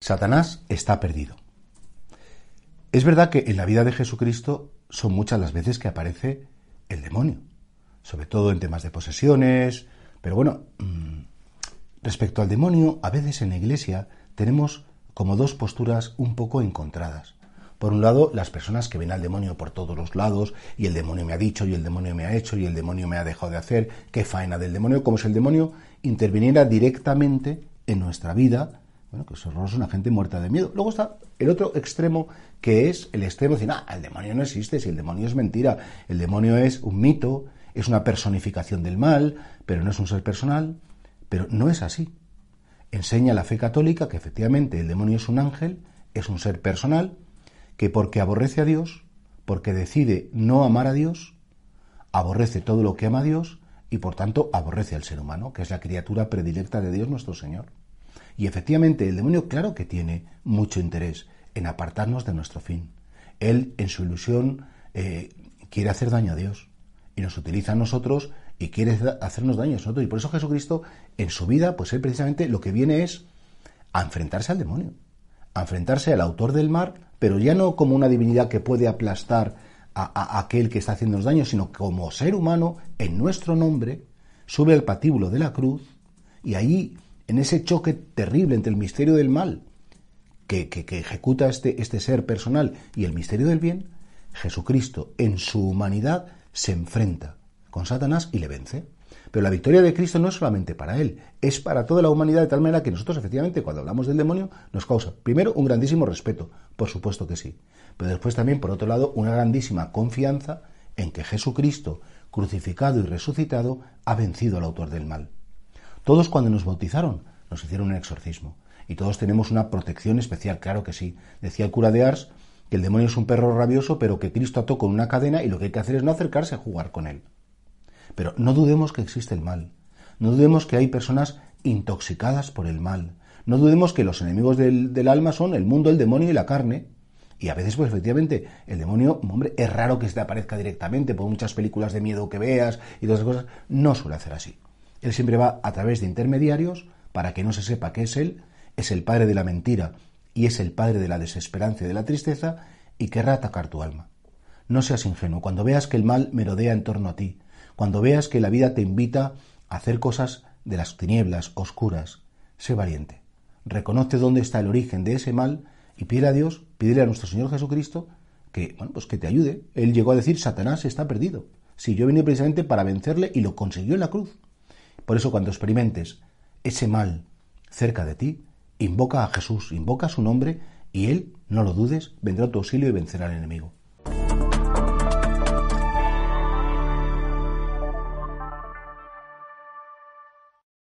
Satanás está perdido. Es verdad que en la vida de Jesucristo son muchas las veces que aparece el demonio, sobre todo en temas de posesiones, pero bueno, mm, respecto al demonio, a veces en la iglesia tenemos como dos posturas un poco encontradas. Por un lado, las personas que ven al demonio por todos los lados, y el demonio me ha dicho, y el demonio me ha hecho, y el demonio me ha dejado de hacer, qué faena del demonio, como si el demonio interviniera directamente en nuestra vida bueno, que es horroroso, una gente muerta de miedo. Luego está el otro extremo, que es el extremo de decir, ah, el demonio no existe, si el demonio es mentira, el demonio es un mito, es una personificación del mal, pero no es un ser personal. Pero no es así. Enseña la fe católica que efectivamente el demonio es un ángel, es un ser personal, que porque aborrece a Dios, porque decide no amar a Dios, aborrece todo lo que ama a Dios y por tanto aborrece al ser humano, que es la criatura predilecta de Dios nuestro Señor. Y efectivamente el demonio claro que tiene mucho interés en apartarnos de nuestro fin. Él, en su ilusión, eh, quiere hacer daño a Dios y nos utiliza a nosotros y quiere hacernos daño a nosotros. Y por eso Jesucristo, en su vida, pues él precisamente lo que viene es a enfrentarse al demonio, a enfrentarse al autor del mal, pero ya no como una divinidad que puede aplastar a, aquel que está haciéndonos daño, sino como ser humano, en nuestro nombre, sube al patíbulo de la cruz y ahí en ese choque terrible entre el misterio del mal que, ejecuta este, este ser personal y el misterio del bien, Jesucristo en su humanidad se enfrenta con Satanás y le vence. Pero la victoria de Cristo no es solamente para él, es para toda la humanidad de tal manera que nosotros efectivamente cuando hablamos del demonio nos causa primero un grandísimo respeto, por supuesto que sí, pero después también por otro lado una grandísima confianza en que Jesucristo, crucificado y resucitado, ha vencido al autor del mal. Todos cuando nos bautizaron nos hicieron un exorcismo. Y todos tenemos una protección especial, claro que sí. Decía el cura de Ars que el demonio es un perro rabioso, pero que Cristo ató con una cadena y lo que hay que hacer es no acercarse a jugar con él. Pero no dudemos que existe el mal. No dudemos que hay personas intoxicadas por el mal. No dudemos que los enemigos del, alma son el mundo, el demonio y la carne. Y a veces, pues efectivamente, el demonio, hombre, es raro que se te aparezca directamente por muchas películas de miedo que veas y todas esas cosas. No suele hacer así. Él siempre va a través de intermediarios para que no se sepa que es Él, es el padre de la mentira y es el padre de la desesperanza y de la tristeza y querrá atacar tu alma. No seas ingenuo. Cuando veas que el mal merodea en torno a ti, cuando veas que la vida te invita a hacer cosas de las tinieblas oscuras, sé valiente. Reconoce dónde está el origen de ese mal y pide a Dios, pídele a nuestro Señor Jesucristo que, bueno, pues que te ayude. Él llegó a decir, Satanás está perdido. Sí, yo vine precisamente para vencerle y lo consiguió en la cruz. Por eso cuando experimentes ese mal cerca de ti, invoca a Jesús, invoca su nombre y Él, no lo dudes, vendrá a tu auxilio y vencerá al enemigo.